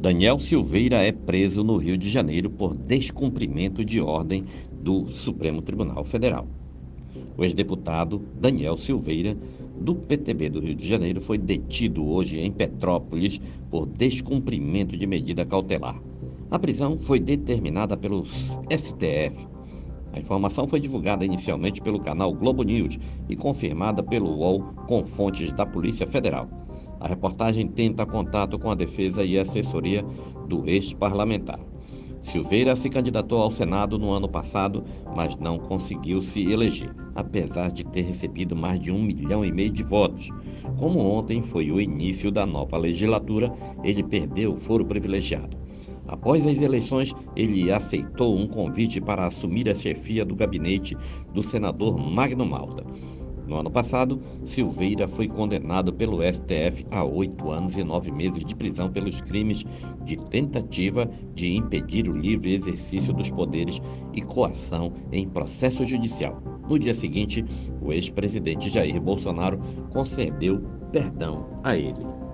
Daniel Silveira é preso no Rio de Janeiro por descumprimento de ordem do Supremo Tribunal Federal. O ex-deputado Daniel Silveira, do PTB do Rio de Janeiro, foi detido hoje em Petrópolis por descumprimento de medida cautelar. A prisão foi determinada pelo STF. A informação foi divulgada inicialmente pelo canal Globo News e confirmada pelo UOL com fontes da Polícia Federal. A reportagem tenta contato com a defesa e assessoria do ex-parlamentar. Silveira se candidatou ao Senado no ano passado, mas não conseguiu se eleger, apesar de ter recebido mais de um milhão e meio de votos. Como ontem foi o início da nova legislatura, ele perdeu o foro privilegiado. Após as eleições, ele aceitou um convite para assumir a chefia do gabinete do senador Magno Malta. No ano passado, Silveira foi condenado pelo STF a oito anos e nove meses de prisão pelos crimes de tentativa de impedir o livre exercício dos poderes e coação em processo judicial. No dia seguinte, o ex-presidente Jair Bolsonaro concedeu perdão a ele.